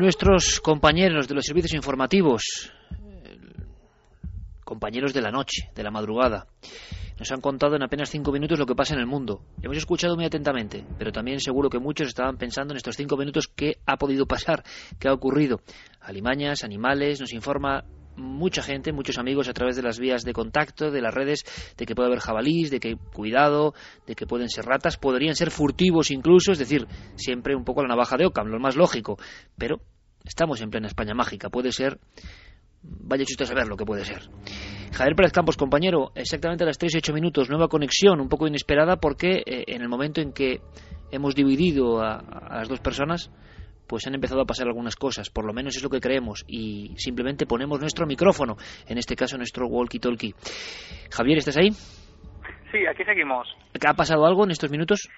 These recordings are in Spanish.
Nuestros compañeros de los servicios informativos, compañeros de la noche, de la madrugada, nos han contado en apenas cinco minutos lo que pasa en el mundo. Hemos escuchado muy atentamente, pero también seguro que muchos estaban pensando en estos cinco minutos qué ha podido pasar, qué ha ocurrido. Alimañas, animales, nos informa mucha gente, muchos amigos a través de las vías de contacto, de las redes, de que puede haber jabalís, de que cuidado, de que pueden ser ratas, podrían ser furtivos incluso, es decir, siempre un poco la navaja de Ockham, lo más lógico, pero estamos en plena España mágica, puede ser, vaya usted a saber lo que puede ser. Javier Pérez Campos, compañero, exactamente a las 3 y 8 minutos, nueva conexión, un poco inesperada porque eh, en el momento en que hemos dividido a, a las dos personas, pues han empezado a pasar algunas cosas, por lo menos es lo que creemos, y simplemente ponemos nuestro micrófono, en este caso nuestro walkie-talkie. Javier, ¿estás ahí? Sí, aquí seguimos. ¿Ha pasado algo en estos minutos?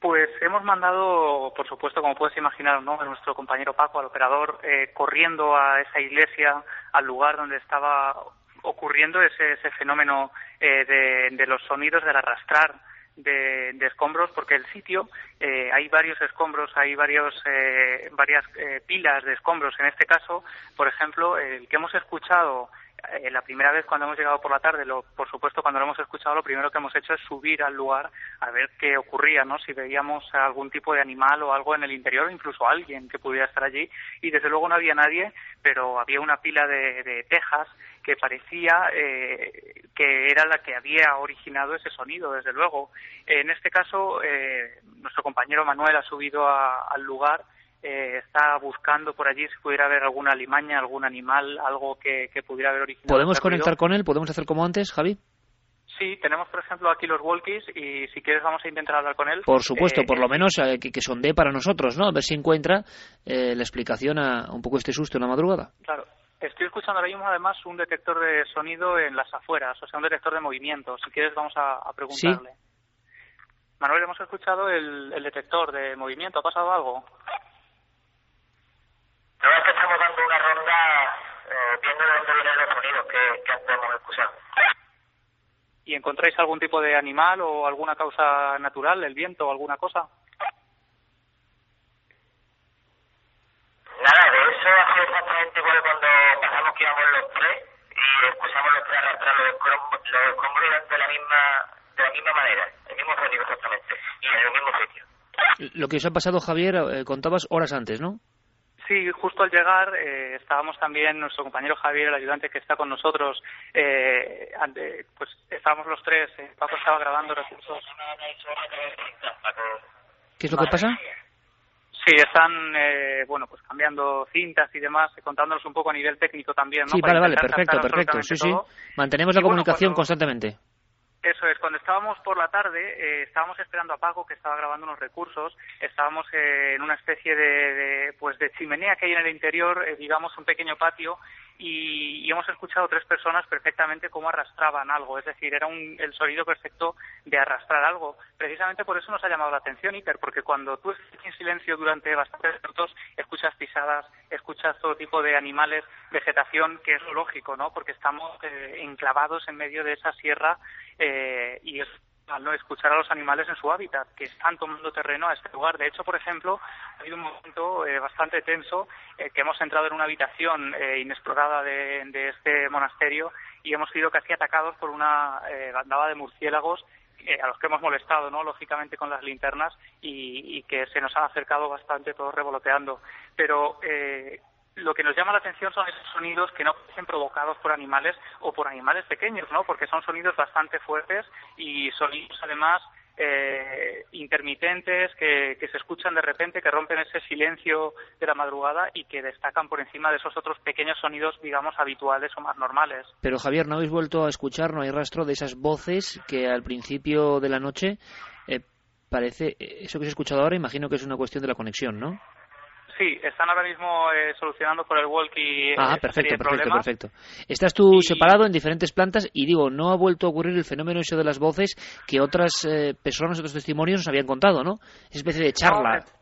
Pues hemos mandado, por supuesto, como puedes imaginar, ¿no? a nuestro compañero Paco, al operador, eh, corriendo a esa iglesia, al lugar donde estaba ocurriendo ese, ese fenómeno eh, de, de, los sonidos del arrastrar de, de escombros, porque el sitio eh, hay varios escombros, hay varios, eh, varias eh, pilas de escombros. En este caso, por ejemplo, el que hemos escuchado eh, la primera vez cuando hemos llegado por la tarde, lo, por supuesto, cuando lo hemos escuchado, lo primero que hemos hecho es subir al lugar a ver qué ocurría, ¿no? Si veíamos algún tipo de animal o algo en el interior, o incluso alguien que pudiera estar allí. Y desde luego no había nadie, pero había una pila de, de tejas que parecía eh, que era la que había originado ese sonido, desde luego. En este caso, eh, nuestro compañero Manuel ha subido al lugar eh, está buscando por allí si pudiera haber alguna limaña, algún animal, algo que, que pudiera haber originado. ¿Podemos este conectar con él? ¿Podemos hacer como antes, Javi? Sí, tenemos por ejemplo aquí los walkies y si quieres vamos a intentar hablar con él. Por supuesto, Eh, por lo menos eh, que, que sondee para nosotros, ¿no? A ver si encuentra eh, la explicación a un poco este susto en la madrugada. Claro. Estoy escuchando ahora mismo además un detector de sonido en las afueras, o sea, un detector de movimiento. Si quieres vamos a, a preguntarle. Manuel, hemos escuchado el, el detector de movimiento. ¿Ha pasado algo? La verdad es que estamos dando una ronda eh, viendo de dónde vienen los sonidos que, que antes hemos escuchado. ¿Y encontráis algún tipo de animal o alguna causa natural, el viento o alguna cosa? Nada, de eso hace exactamente igual cuando pasamos que íbamos los tres y escuchamos los tres arrastrar los escombros, los escombros de la misma de la misma manera, el mismo sonido exactamente, y en el mismo sitio. Lo que os ha pasado, Javier, eh, contabas horas antes, ¿no? Sí, justo al llegar eh, estábamos también nuestro compañero Javier, el ayudante que está con nosotros, eh, ante- pues estábamos los tres, eh, Paco estaba grabando recursos. ¿Qué es lo que pasa? Sí, están, eh, bueno, pues cambiando cintas y demás, eh, contándonos un poco a nivel técnico también, ¿no? Sí, Para vale, vale, perfecto, perfecto. Sí, sí. Mantenemos la bueno, comunicación cuando- constantemente. Eso es, cuando estábamos por la tarde, eh, estábamos esperando a Paco, que estaba grabando unos recursos, estábamos eh, en una especie de, de, pues de chimenea que hay en el interior, eh, digamos un pequeño patio, y, y hemos escuchado tres personas perfectamente cómo arrastraban algo, es decir, era un, el sonido perfecto de arrastrar algo. Precisamente por eso nos ha llamado la atención, Iker, porque cuando tú estás en silencio durante bastantes minutos, escuchas pisadas, escuchas todo tipo de animales, vegetación, que es lo lógico, ¿no? Porque estamos eh, enclavados en medio de esa sierra eh, y es al no escuchar a los animales en su hábitat, que están tomando terreno a este lugar. De hecho, por ejemplo, ha habido un momento eh, bastante tenso eh, que hemos entrado en una habitación eh, inexplorada de, de este monasterio y hemos sido casi atacados por una eh, bandada de murciélagos eh, a los que hemos molestado, ¿no? Lógicamente con las linternas y, y que se nos han acercado bastante todos revoloteando. Pero eh, lo que nos llama la atención son esos sonidos que no parecen provocados por animales o por animales pequeños, ¿no? Porque son sonidos bastante fuertes y sonidos además eh, intermitentes que, que se escuchan de repente, que rompen ese silencio de la madrugada y que destacan por encima de esos otros pequeños sonidos, digamos, habituales o más normales. Pero Javier, ¿no habéis vuelto a escuchar, no hay rastro de esas voces que al principio de la noche eh, parece, eh, eso que se ha escuchado ahora, imagino que es una cuestión de la conexión, ¿no? Sí, están ahora mismo eh, solucionando por el walkie. eh, Ah, perfecto, serie de perfecto, problemas. perfecto. Estás tú Y- separado en diferentes plantas y digo, no ha vuelto a ocurrir el fenómeno eso de las voces que otras eh, personas, otros testimonios nos habían contado, ¿no? Esa especie de charla. No,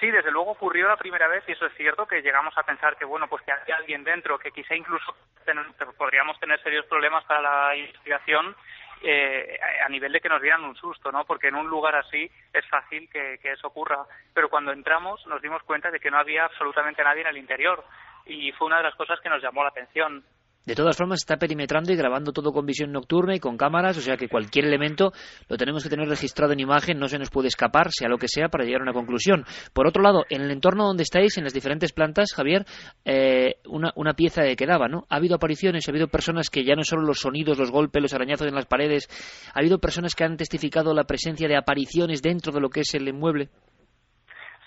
Sí, desde luego ocurrió la primera vez y eso es cierto que llegamos a pensar que bueno pues que había alguien dentro que quizá incluso ten- podríamos tener serios problemas para la investigación eh, a nivel de que nos dieran un susto, ¿no? Porque en un lugar así es fácil que, que eso ocurra. Pero cuando entramos nos dimos cuenta de que no había absolutamente nadie en el interior y fue una de las cosas que nos llamó la atención. De todas formas, está perimetrando y grabando todo con visión nocturna y con cámaras, o sea que cualquier elemento lo tenemos que tener registrado en imagen, no se nos puede escapar, sea lo que sea, para llegar a una conclusión. Por otro lado, en el entorno donde estáis, en las diferentes plantas, Javier, eh, una, pieza que quedaba, ¿no? Ha habido apariciones, ha habido personas que ya no solo los sonidos, los golpes, los arañazos en las paredes, ha habido personas que han testificado la presencia de apariciones dentro de lo que es el inmueble.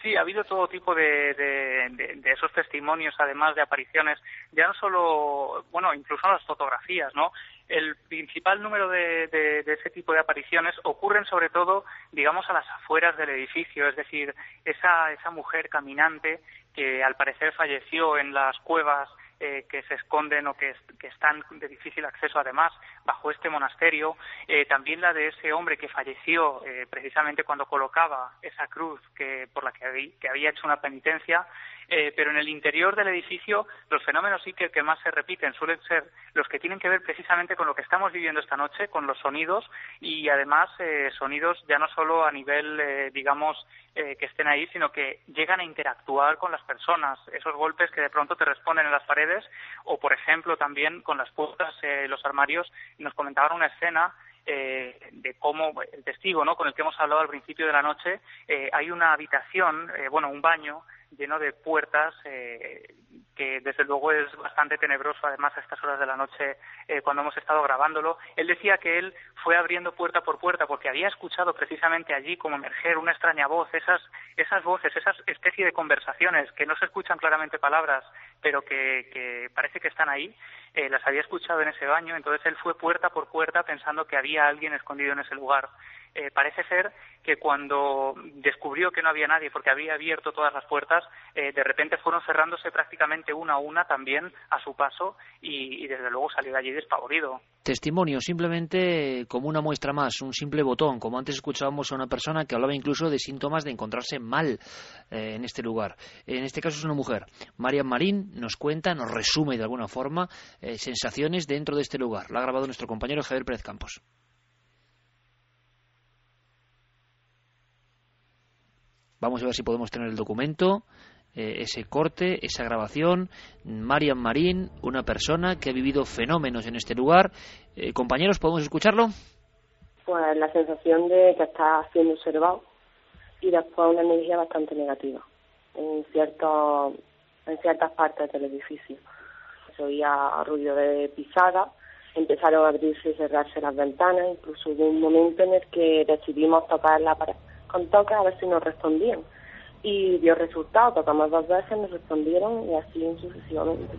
Sí, ha habido todo tipo de, de, esos testimonios, además de apariciones, ya no solo, bueno, incluso las fotografías, ¿no? El principal número de, de, ese tipo de apariciones ocurren sobre todo, digamos, a las afueras del edificio, es decir, esa, esa mujer caminante que al parecer falleció en las cuevas eh, que se esconden o que, están de difícil acceso además bajo este monasterio, eh, también la de ese hombre que falleció eh, precisamente cuando colocaba esa cruz que, por la que había, hecho una penitencia, pero en el interior del edificio los fenómenos sí que, que, más se repiten suelen ser los que tienen que ver precisamente con lo que estamos viviendo esta noche, con los sonidos y además sonidos ya no solo a nivel, digamos, que estén ahí, sino que llegan a interactuar con las personas, esos golpes que de pronto te responden en las paredes o, por ejemplo, también con las puertas, eh, los armarios, nos comentaban una escena eh, de cómo el testigo, ¿no? Con el que hemos hablado al principio de la noche, eh, hay una habitación, bueno, un baño lleno de puertas que desde luego es bastante tenebroso, además a estas horas de la noche eh, cuando hemos estado grabándolo. Él decía que él fue abriendo puerta por puerta porque había escuchado precisamente allí como emerger una extraña voz, esas, esas voces, esas especie de conversaciones que no se escuchan claramente palabras, pero que, que parece que están ahí, eh, las había escuchado en ese baño, entonces él fue puerta por puerta pensando que había alguien escondido en ese lugar. Eh, parece ser que cuando descubrió que no había nadie porque había abierto todas las puertas, eh, de repente fueron cerrándose prácticamente una a una también a su paso y, desde luego salió de allí despavorido. Testimonio, simplemente como una muestra más, un simple botón, como antes escuchábamos a una persona que hablaba incluso de síntomas de encontrarse mal eh, en este lugar. En este caso es una mujer. Marian Marín nos cuenta, nos resume de alguna forma sensaciones dentro de este lugar. Lo ha grabado nuestro compañero Javier Pérez Campos. Vamos a ver si podemos tener el documento, eh, ese corte, esa grabación. Marian Marín, una persona que ha vivido fenómenos en este lugar. Eh, compañeros, ¿podemos escucharlo? Pues la sensación de que está siendo observado y después una energía bastante negativa en, cierto, en ciertas partes del edificio. Se oía ruido de pisada, empezaron a abrirse y cerrarse las ventanas, incluso hubo un momento en el que decidimos tocar la pared con toques a ver si nos respondían. Y dio resultado, tocamos dos veces, nos respondieron y así sucesivamente.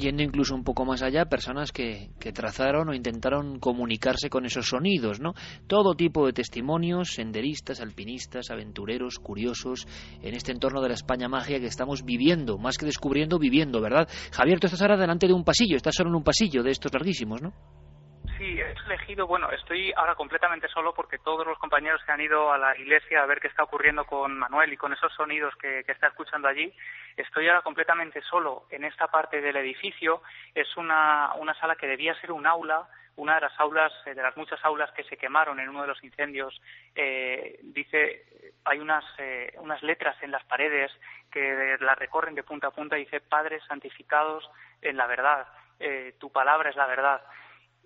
Yendo incluso un poco más allá, personas que, que trazaron o intentaron comunicarse con esos sonidos, ¿no? Todo tipo de testimonios, senderistas, alpinistas, aventureros, curiosos, en este entorno de la España magia que estamos viviendo, más que descubriendo, viviendo, ¿verdad? Javier, tú estás ahora delante de un pasillo, estás solo en un pasillo de estos larguísimos, ¿no? He elegido, bueno, estoy ahora completamente solo porque todos los compañeros que han ido a la iglesia a ver qué está ocurriendo con Manuel y con esos sonidos que, está escuchando allí, estoy ahora completamente solo en esta parte del edificio. Es una, una sala que debía ser un aula, una de las aulas, eh, de las muchas aulas que se quemaron en uno de los incendios, eh, dice, hay unas, eh, unas letras en las paredes que las recorren de punta a punta, dice, Padres santificados en la verdad, tu palabra es la verdad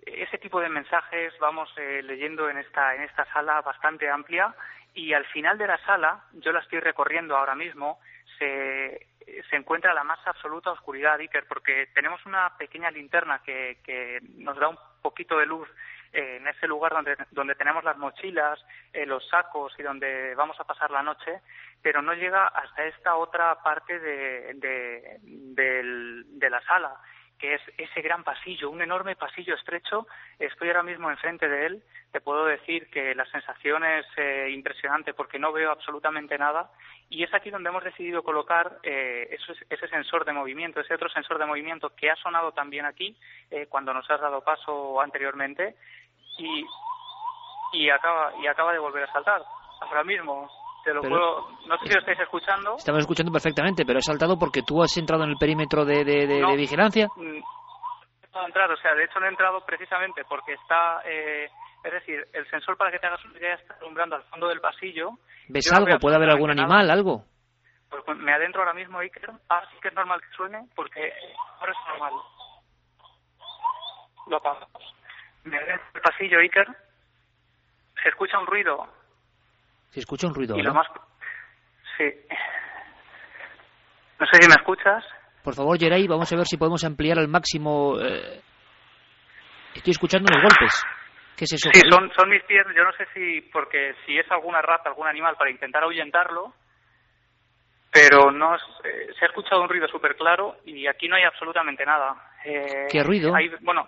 ese tipo de mensajes vamos eh, leyendo en esta, en esta sala bastante amplia y al final de la sala, yo la estoy recorriendo ahora mismo, se, se encuentra la más absoluta oscuridad, Iker, porque tenemos una pequeña linterna que, que nos da un poquito de luz eh, en ese lugar donde, donde tenemos las mochilas, eh, los sacos y donde vamos a pasar la noche, pero no llega hasta esta otra parte de, de, de la sala que es ese gran pasillo, un enorme pasillo estrecho. Estoy ahora mismo enfrente de él. Te puedo decir que la sensación es eh, impresionante porque no veo absolutamente nada. Y es aquí donde hemos decidido colocar eh, ese, sensor de movimiento, ese otro sensor de movimiento que ha sonado también aquí eh, cuando nos has dado paso anteriormente y, y, acaba, y acaba de volver a saltar ahora mismo no sé si lo estáis escuchando. Estamos escuchando perfectamente, pero he saltado porque tú has entrado en el perímetro de, de, vigilancia. Mm, a entrar, o sea, de hecho no he entrado precisamente porque está, eh, es decir, el sensor para que te hagas una idea está alumbrando al fondo del pasillo. ¿Ves algo? ¿Puede haber algún animal, algo? Pues me adentro ahora mismo, Iker. Ah, sí que es normal que suene porque ahora es normal. Lo apagamos. Me adentro del pasillo, Iker. Se escucha un ruido. Se escucha un ruido, y lo más... Sí. No sé si me escuchas. Por favor, Geray, vamos a ver si podemos ampliar al máximo. Eh... Estoy escuchando unos golpes. ¿Qué es eso? Sí, son, son mis pies. Yo no sé si, porque si es alguna rata, algún animal, para intentar ahuyentarlo, pero no eh, se ha escuchado un ruido súper claro y aquí no hay absolutamente nada. Eh, ¿Qué ruido? Hay, bueno,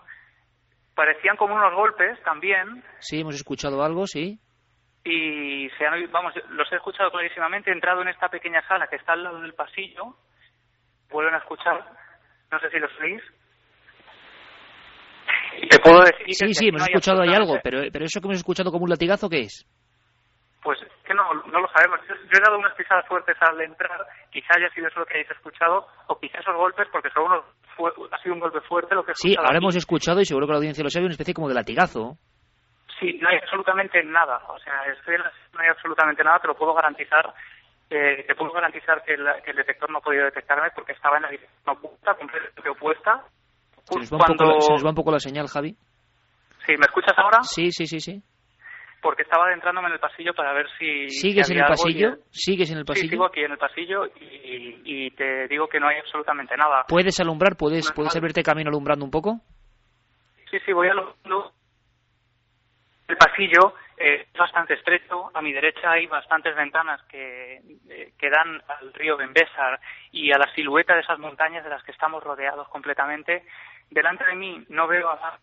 parecían como unos golpes también. Sí, hemos escuchado algo, sí. Y se han, vamos, los he escuchado clarísimamente. He entrado en esta pequeña sala que está al lado del pasillo vuelven a escuchar. No sé si lo oís. te puedo decir sí, sí, hemos escuchado ahí algo, pero, pero eso que hemos escuchado como un latigazo, ¿qué es? Pues que no, no lo sabemos. Yo, he dado unas pisadas fuertes al entrar, quizá haya sido eso lo que hayáis escuchado, o quizá esos golpes, porque son unos, ha sido un golpe fuerte lo que Sí, ahora hemos escuchado, y seguro que la audiencia lo sabe, una especie como de latigazo. Sí, no hay absolutamente nada. O sea, no hay absolutamente nada, te lo puedo garantizar. Eh, te puedo garantizar que, el detector no ha podido detectarme porque estaba en la dirección opuesta, completamente opuesta. Se nos, va un poco la, se nos va un poco la señal, Javi. Sí, ¿me escuchas ahora? Sí, sí, sí, sí. Porque estaba adentrándome en el pasillo para ver si... ¿Sigues en el pasillo? ¿Sigues en el pasillo? Sí, sigo aquí en el pasillo y, y, te digo que no hay absolutamente nada. ¿Puedes alumbrar? ¿Puedes, ¿puedes abrirte camino alumbrando un poco? Sí, sí, voy alumbrando. El pasillo es bastante estrecho. A mi derecha hay bastantes ventanas que, eh, que dan al río Bembésar y a la silueta de esas montañas de las que estamos rodeados completamente. Delante de mí no veo a,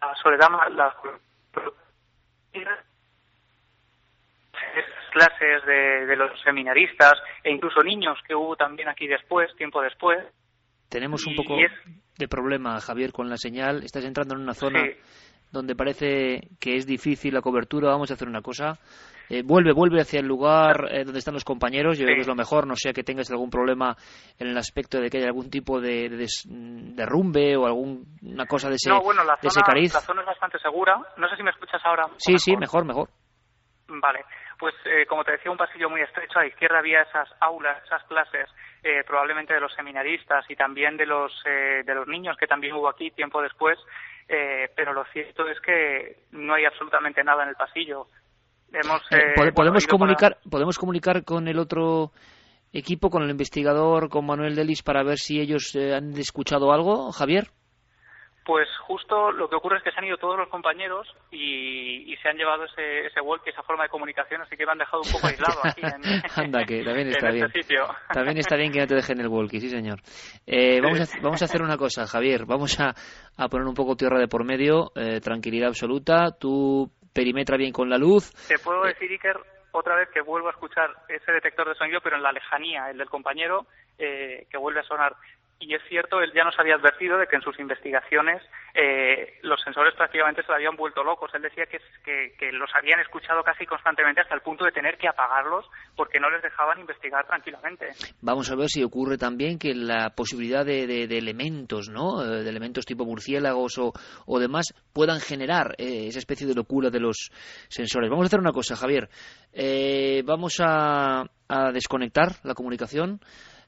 a Soledad, las clases de, de, los seminaristas e incluso niños que hubo también aquí después, tiempo después. Tenemos un poco de problema, Javier, con la señal. Estás entrando en una zona donde parece que es difícil la cobertura, vamos a hacer una cosa. Eh, vuelve, vuelve hacia el lugar eh, donde están los compañeros. Yo creo que es lo mejor, no sea que tengas algún problema en el aspecto de que haya algún tipo de, de derrumbe o alguna cosa de ese, no, bueno, la de zona, cariz. La zona es bastante segura. No sé si me escuchas ahora. Sí, sí, mejor, mejor. Vale. Pues eh, como te decía, un pasillo muy estrecho. A la izquierda había esas aulas, esas clases, eh, probablemente de los seminaristas y también de los, eh, de los niños que también hubo aquí tiempo después. Eh, pero lo cierto es que no hay absolutamente nada en el pasillo. Hemos, eh, eh, podemos comunicar, podemos comunicar con el otro equipo, con el investigador, con Manuel Delis para ver si ellos han escuchado algo, Javier. Pues justo lo que ocurre es que se han ido todos los compañeros y, se han llevado ese, ese walk, esa forma de comunicación, así que me han dejado un poco aislado aquí en, Anda, que también está bien. Este sitio. También está bien que no te dejen el walkie, sí señor. Eh, vamos, a, vamos a hacer una cosa, Javier, vamos a, a poner un poco tierra de por medio, eh, tranquilidad absoluta, tú perimetra bien con la luz. Te puedo decir, Iker, otra vez que vuelvo a escuchar ese detector de sonido, pero en la lejanía, el del compañero, eh, que vuelve a sonar y es cierto, él ya nos había advertido de que en sus investigaciones eh, los sensores prácticamente se habían vuelto locos. Él decía que, los habían escuchado casi constantemente hasta el punto de tener que apagarlos porque no les dejaban investigar tranquilamente. Vamos a ver si ocurre también que la posibilidad de, de, elementos, ¿no? Eh, de elementos tipo murciélagos o, o demás puedan generar eh, esa especie de locura de los sensores. Vamos a hacer una cosa, Javier. vamos a, a desconectar la comunicación.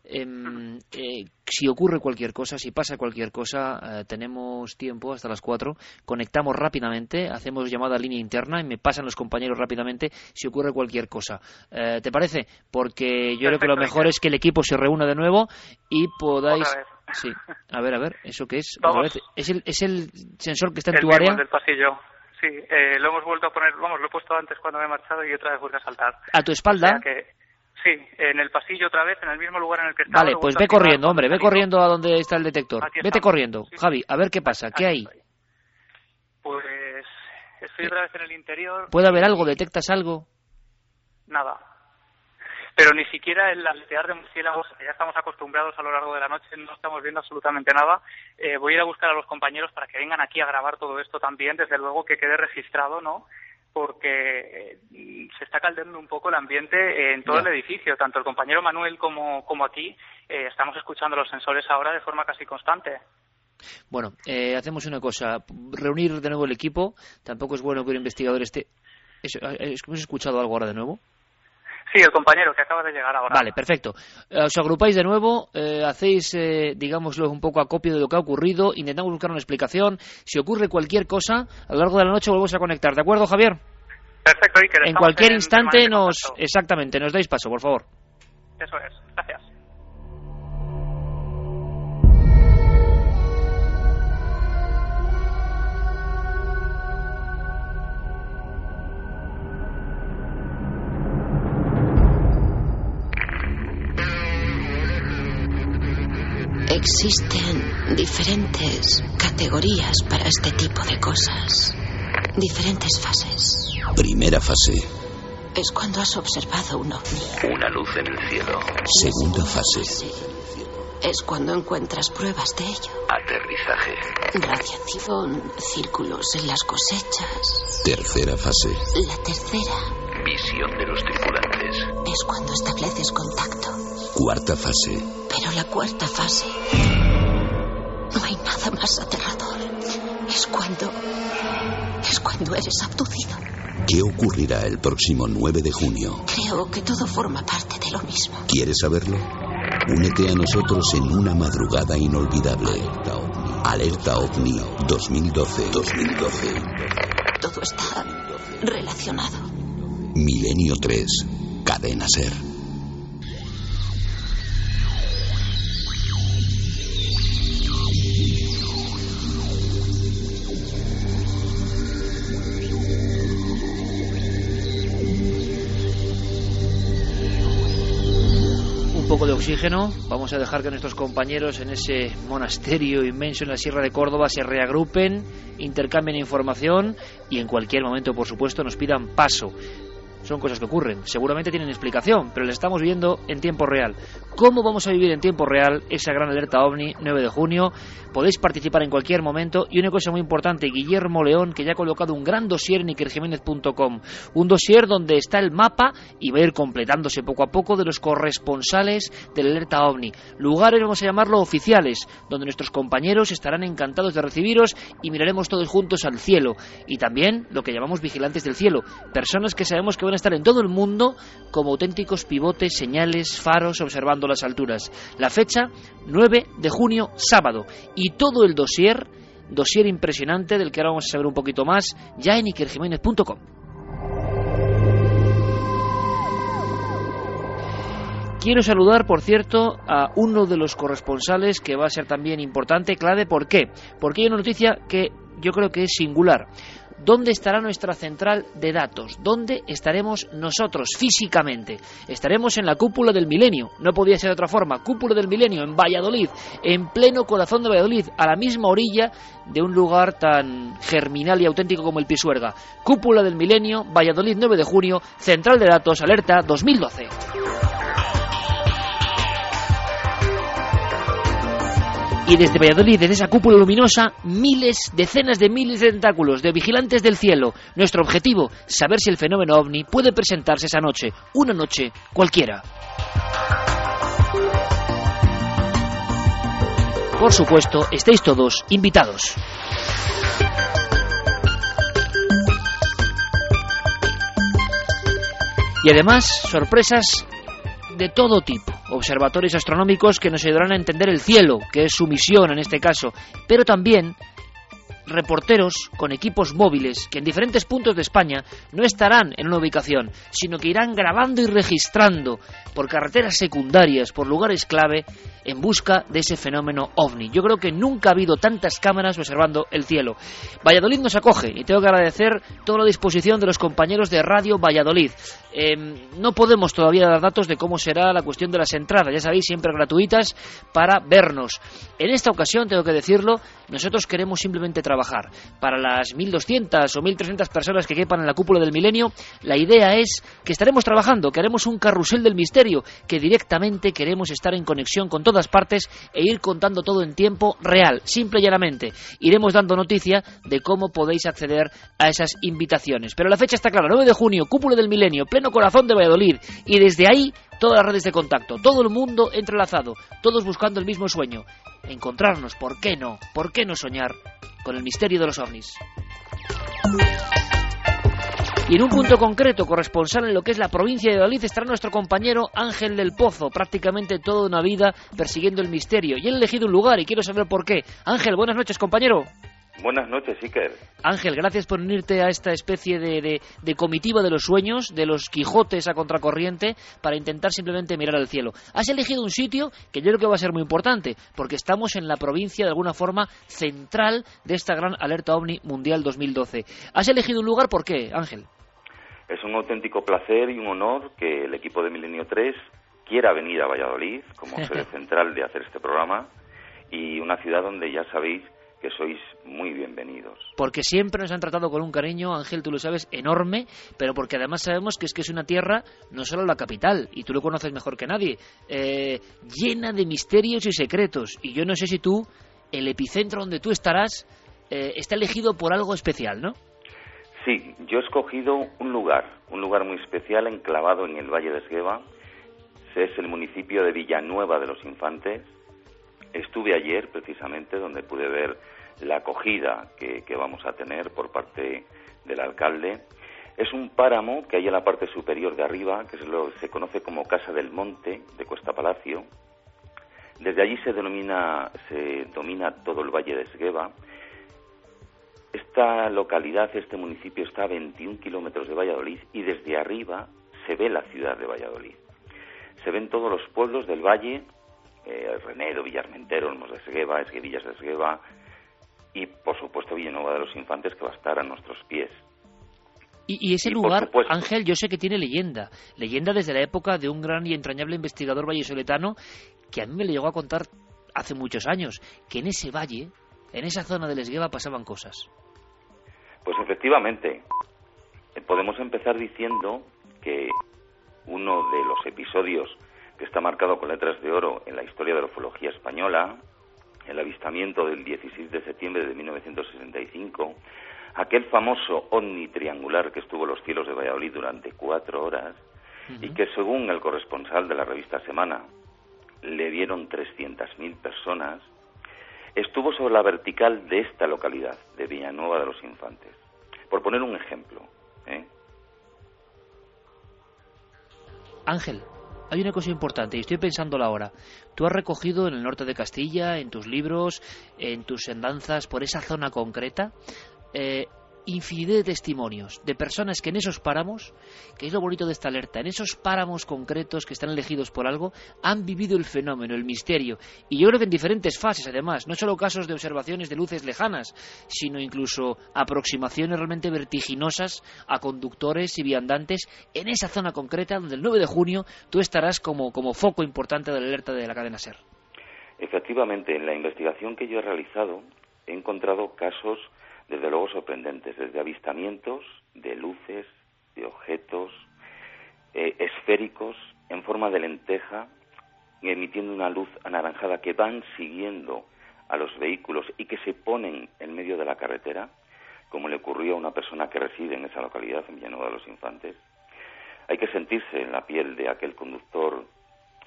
Em, eh, si ocurre cualquier cosa, si pasa cualquier cosa, eh, tenemos tiempo hasta las 4, conectamos rápidamente, hacemos llamada a línea interna y me pasan los compañeros rápidamente si ocurre cualquier cosa. Eh, ¿Te parece? Porque yo creo que lo mejor es que el equipo se reúna de nuevo y podáis... Sí, a ver, a ver, ¿eso qué es? ¿Es el, ¿Es el sensor que está en tu área? del pasillo. Sí, lo hemos vuelto a poner, vamos, lo he puesto antes cuando me he marchado y otra vez vuelve a saltar. ¿A tu espalda? Sí, en el pasillo otra vez, en el mismo lugar en el que estaba. Vale, pues ve corriendo, hombre, ve corriendo a donde está el detector. Vete corriendo. Javi, a ver qué pasa, ¿qué hay? Pues estoy otra vez en el interior. ¿Puede haber algo? ¿Detectas algo? Nada. Pero ni siquiera el aletear de murciélagos, que ya estamos acostumbrados a lo largo de la noche, no estamos viendo absolutamente nada. Eh, voy a ir a buscar a los compañeros para que vengan aquí a grabar todo esto también, desde luego que quede registrado, ¿no? Porque eh, se está caldeando un poco el ambiente en todo el edificio. Tanto el compañero Manuel como, como aquí eh, estamos escuchando los sensores ahora de forma casi constante. Bueno, eh, hacemos una cosa. Reunir de nuevo el equipo. Tampoco es bueno que un investigador esté... ¿Hemos escuchado algo ahora de nuevo? Sí, el compañero que acaba de llegar ahora. Vale, perfecto. Eh, os agrupáis de nuevo, eh, hacéis, eh, digámoslo, un poco acopio de lo que ha ocurrido, intentamos buscar una explicación. Si ocurre cualquier cosa, a lo largo de la noche volvemos a conectar. ¿De acuerdo, Javier? Perfecto, Iker. En cualquier instante nos... Exactamente, nos dais paso, por favor. Eso es. Gracias. Existen diferentes categorías para este tipo de cosas. Diferentes fases. Primera fase. Es cuando has observado un ovni. Una luz en el cielo. Segunda fase. Es cuando encuentras pruebas de ello. Aterrizaje. Radiación, círculos en las cosechas. Tercera fase. La tercera. Visión de los tripulantes. Es cuando estableces contacto. Cuarta fase. Pero la cuarta fase. No hay nada más aterrador. Es cuando. Es cuando eres abducido. ¿Qué ocurrirá el próximo 9 de junio? Creo que todo forma parte de lo mismo. ¿Quieres saberlo? Únete a nosotros en una madrugada inolvidable. Alerta OVNI 2012-2012. Todo está relacionado. Milenio 3. Cadena Ser. Oxígeno. Vamos a dejar que nuestros compañeros en ese monasterio inmenso en la Sierra de Córdoba se reagrupen, intercambien información y en cualquier momento, por supuesto, nos pidan paso son cosas que ocurren. Seguramente tienen explicación, pero las estamos viendo en tiempo real. ¿Cómo vamos a vivir en tiempo real esa gran alerta OVNI 9 de junio? Podéis participar en cualquier momento. Y una cosa muy importante, Guillermo León, que ya ha colocado un gran dossier en ikerjiménez.com. Un dossier donde está el mapa y va a ir completándose poco a poco de los corresponsales de la alerta OVNI. Lugares, vamos a llamarlo oficiales, donde nuestros compañeros estarán encantados de recibiros y miraremos todos juntos al cielo. Y también lo que llamamos vigilantes del cielo. Personas que sabemos que van a estar en todo el mundo como auténticos pivotes, señales, faros, observando las alturas. La fecha, 9 de junio, sábado. Y todo el dossier, dossier impresionante del que ahora vamos a saber un poquito más, ya en ikerjiménez.com. Quiero saludar, por cierto, a uno de los corresponsales que va a ser también importante, clave. ¿Por qué? Porque hay una noticia que yo creo que es singular. ¿Dónde estará nuestra central de datos? ¿Dónde estaremos nosotros físicamente? Estaremos en la cúpula del milenio, no podía ser de otra forma, cúpula del milenio en Valladolid, en pleno corazón de Valladolid, a la misma orilla de un lugar tan germinal y auténtico como el Pisuerga. Cúpula del milenio, Valladolid 9 de junio, central de datos, alerta 2012. Y desde Valladolid, desde esa cúpula luminosa, miles, decenas de miles de tentáculos de vigilantes del cielo. Nuestro objetivo, saber si el fenómeno ovni puede presentarse esa noche, una noche cualquiera. Por supuesto, estáis todos invitados. Y además, sorpresas de todo tipo, observatorios astronómicos que nos ayudarán a entender el cielo, que es su misión en este caso, pero también reporteros con equipos móviles que en diferentes puntos de España no estarán en una ubicación, sino que irán grabando y registrando por carreteras secundarias, por lugares clave, en busca de ese fenómeno ovni. Yo creo que nunca ha habido tantas cámaras observando el cielo. Valladolid nos acoge y tengo que agradecer toda la disposición de los compañeros de Radio Valladolid. Em, no podemos todavía dar datos de cómo será la cuestión de las entradas, ya sabéis, siempre gratuitas para vernos. En esta ocasión, tengo que decirlo, nosotros queremos simplemente trabajar. Para las 1.200 o 1.300 personas que quepan en la cúpula del milenio, la idea es que estaremos trabajando, que haremos un carrusel del misterio, que directamente queremos estar en conexión con todas partes e ir contando todo en tiempo real, simple y llanamente. Iremos dando noticia de cómo podéis acceder a esas invitaciones. Pero la fecha está clara, 9 de junio, cúpula del milenio, pleno corazón de Valladolid, y desde ahí todas las redes de contacto, todo el mundo entrelazado, todos buscando el mismo sueño, encontrarnos, ¿por qué no? ¿Por qué no soñar con el misterio de los ovnis? Y en un punto concreto, corresponsal en lo que es la provincia de Valladolid, estará nuestro compañero Ángel del Pozo, prácticamente toda una vida persiguiendo el misterio. Y he elegido un lugar y quiero saber por qué. Ángel, buenas noches, compañero. Buenas noches, Iker. Ángel, gracias por unirte a esta especie de, de, comitiva de los sueños, de los Quijotes a contracorriente, para intentar simplemente mirar al cielo. Has elegido un sitio que yo creo que va a ser muy importante, porque estamos en la provincia de alguna forma central de esta gran alerta OVNI mundial 2012. ¿Has elegido un lugar por qué, Ángel? Es un auténtico placer y un honor que el equipo de Milenio 3 quiera venir a Valladolid como sede central de hacer este programa y una ciudad donde ya sabéis que sois muy bienvenidos. Porque siempre nos han tratado con un cariño, Ángel, tú lo sabes, enorme, pero porque además sabemos que es que es una tierra, no solo la capital, y tú lo conoces mejor que nadie, eh, llena de misterios y secretos. Y yo no sé si tú, el epicentro donde tú estarás, eh, está elegido por algo especial, ¿no? Sí, yo he escogido un lugar, un lugar muy especial enclavado en el Valle de Esgueva. Es el municipio de Villanueva de los Infantes. Estuve ayer precisamente donde pude ver la acogida que, vamos a tener por parte del alcalde. Es un páramo que hay en la parte superior de arriba, que es lo se conoce como Casa del Monte de Cuesta Palacio. Desde allí se denomina, se domina todo el Valle de Esgueva. Esta localidad, este municipio está a 21 kilómetros de Valladolid y desde arriba se ve la ciudad de Valladolid. Se ven todos los pueblos del valle, eh, Renedo, Villarmentero, Olmos de Esgueva, Esguevillas de Esgueva, y por supuesto Villanueva de los Infantes que va a estar a nuestros pies. Y, ese lugar, Ángel, yo sé que tiene leyenda. Leyenda desde la época de un gran y entrañable investigador vallesoletano que a mí me le llegó a contar hace muchos años, que en ese valle, en esa zona de Esgueva pasaban cosas. Pues efectivamente, eh, podemos empezar diciendo que uno de los episodios que está marcado con letras de oro en la historia de la ufología española el avistamiento del 16 de septiembre de 1965, aquel famoso ovni triangular que estuvo en los cielos de Valladolid durante cuatro horas y que según el corresponsal de la revista Semana le vieron 300.000 personas, estuvo sobre la vertical de esta localidad, de Villanueva de los Infantes. Por poner un ejemplo. ¿eh? Ángel, hay una cosa importante y estoy pensándolo ahora. Tú has recogido en el norte de Castilla, en tus libros, en tus andanzas por esa zona concreta, eh, infinidad de testimonios de personas que en esos páramos, que es lo bonito de esta alerta, en esos páramos concretos que están elegidos por algo, han vivido el fenómeno, el misterio. Y yo creo que en diferentes fases, además, no solo casos de observaciones de luces lejanas, sino incluso aproximaciones realmente vertiginosas a conductores y viandantes en esa zona concreta donde el 9 de junio tú estarás como, como foco importante de la alerta de la cadena SER. Efectivamente, en la investigación que yo he realizado he encontrado casos desde luego sorprendentes, desde avistamientos de luces, de objetos eh, esféricos en forma de lenteja, emitiendo una luz anaranjada que van siguiendo a los vehículos y que se ponen en medio de la carretera, como le ocurrió a una persona que reside en esa localidad, en Villanueva de los Infantes. Hay que sentirse en la piel de aquel conductor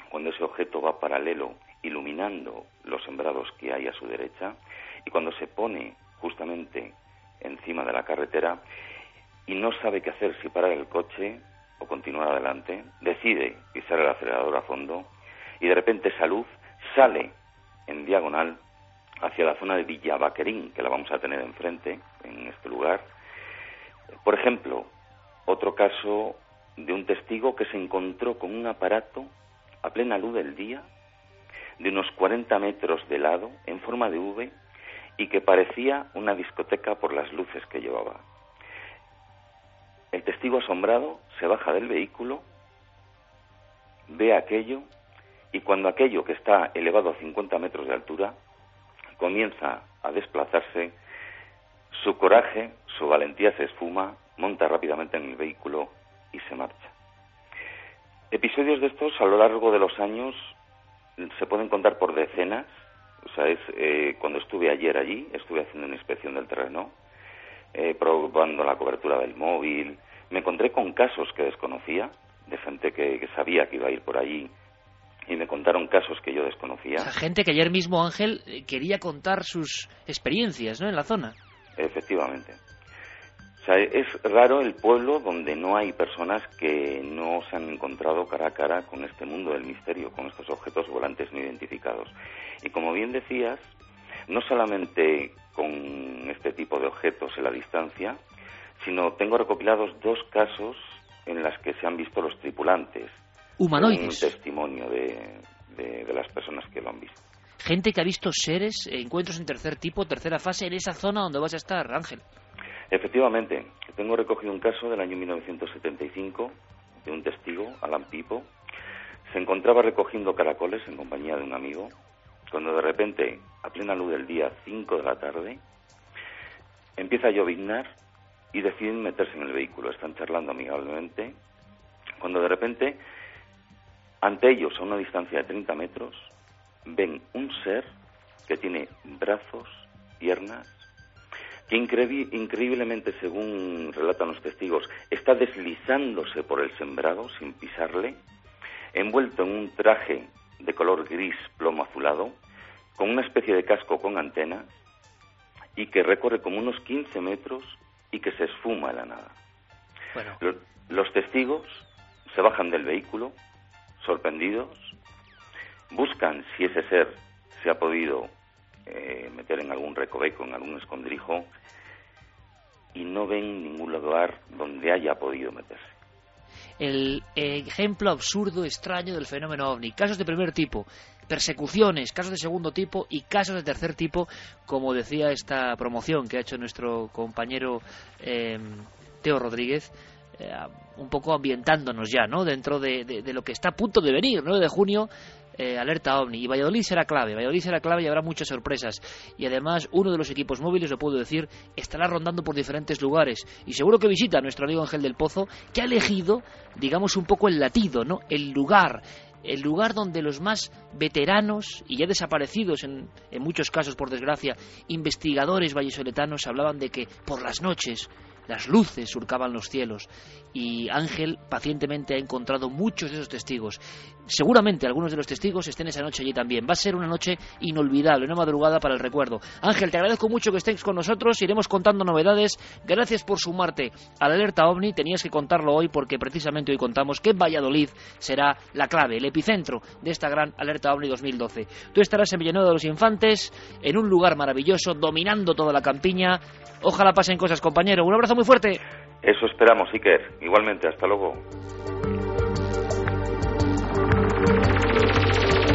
cuando ese objeto va paralelo, iluminando los sembrados que hay a su derecha, y cuando se pone justamente encima de la carretera y no sabe qué hacer, si parar el coche o continuar adelante, decide pisar el acelerador a fondo y de repente esa luz sale en diagonal hacia la zona de Villa Vaquerín, que la vamos a tener enfrente, en este lugar. Por ejemplo, otro caso de un testigo que se encontró con un aparato a plena luz del día, de unos 40 metros de lado, en forma de V, y que parecía una discoteca por las luces que llevaba. El testigo asombrado se baja del vehículo, ve aquello y cuando aquello que está elevado a 50 metros de altura comienza a desplazarse, su coraje, su valentía se esfuma, monta rápidamente en el vehículo y se marcha. Episodios de estos a lo largo de los años se pueden contar por decenas o sea, es, eh, cuando estuve ayer allí, estuve haciendo una inspección del terreno, eh, probando la cobertura del móvil, me encontré con casos que desconocía, de gente que, sabía que iba a ir por allí y me contaron casos que yo desconocía. gente que ayer mismo Ángel eh, quería contar sus experiencias, ¿no? En la zona. Efectivamente. O sea, es raro el pueblo donde no hay personas que no se han encontrado cara a cara con este mundo del misterio, con estos objetos volantes no identificados. Y como bien decías, no solamente con este tipo de objetos en la distancia, sino tengo recopilados dos casos en las que se han visto los tripulantes. Humanoides. Un testimonio de, de, las personas que lo han visto. Gente que ha visto seres, encuentros en tercer tipo, tercera fase, en esa zona donde vas a estar, Ángel. Efectivamente, tengo recogido un caso del año 1975 de un testigo, Alan Pipo. Se encontraba recogiendo caracoles en compañía de un amigo, cuando de repente, a plena luz del día, 5 de la tarde, empieza a lloviznar y deciden meterse en el vehículo. Están charlando amigablemente, cuando de repente, ante ellos, a una distancia de 30 metros, ven un ser que tiene brazos, piernas, que increíblemente, según relatan los testigos, está deslizándose por el sembrado sin pisarle, envuelto en un traje de color gris plomo azulado, con una especie de casco con antena, y que recorre como unos 15 metros y que se esfuma en la nada. Los, testigos se bajan del vehículo, sorprendidos, buscan si ese ser se ha podido eh, meter en algún recoveco, en algún escondrijo, y no ven ningún lugar donde haya podido meterse. El ejemplo absurdo, extraño del fenómeno ovni. Casos de primer tipo, persecuciones, casos de segundo tipo y casos de tercer tipo, como decía esta promoción que ha hecho nuestro compañero eh, Teo Rodríguez. Eh, un poco ambientándonos ya, ¿no? Dentro de, de, lo que está a punto de venir, 9 de junio, eh, alerta OVNI. Y Valladolid será clave, Valladolid será clave y habrá muchas sorpresas. Y además, uno de los equipos móviles, lo puedo decir, estará rondando por diferentes lugares. Y seguro que visita a nuestro amigo Ángel del Pozo, que ha elegido, digamos, un poco el latido, ¿no? El lugar, el lugar donde los más veteranos y ya desaparecidos en, en, muchos casos por desgracia investigadores vallesoletanos hablaban de que por las noches las luces surcaban los cielos y Ángel pacientemente ha encontrado muchos de esos testigos. Seguramente algunos de los testigos estén esa noche allí también. Va a ser una noche inolvidable, una madrugada para el recuerdo. Ángel, te agradezco mucho que estés con nosotros, iremos contando novedades. Gracias por sumarte a la alerta OVNI. Tenías que contarlo hoy porque precisamente hoy contamos que Valladolid será la clave, el epicentro de esta gran alerta OVNI 2012. Tú estarás en Villanueva de los Infantes, en un lugar maravilloso, dominando toda la campiña. Ojalá pasen cosas, compañero. Un abrazo muy fuerte. Eso esperamos, Iker. Igualmente, hasta luego.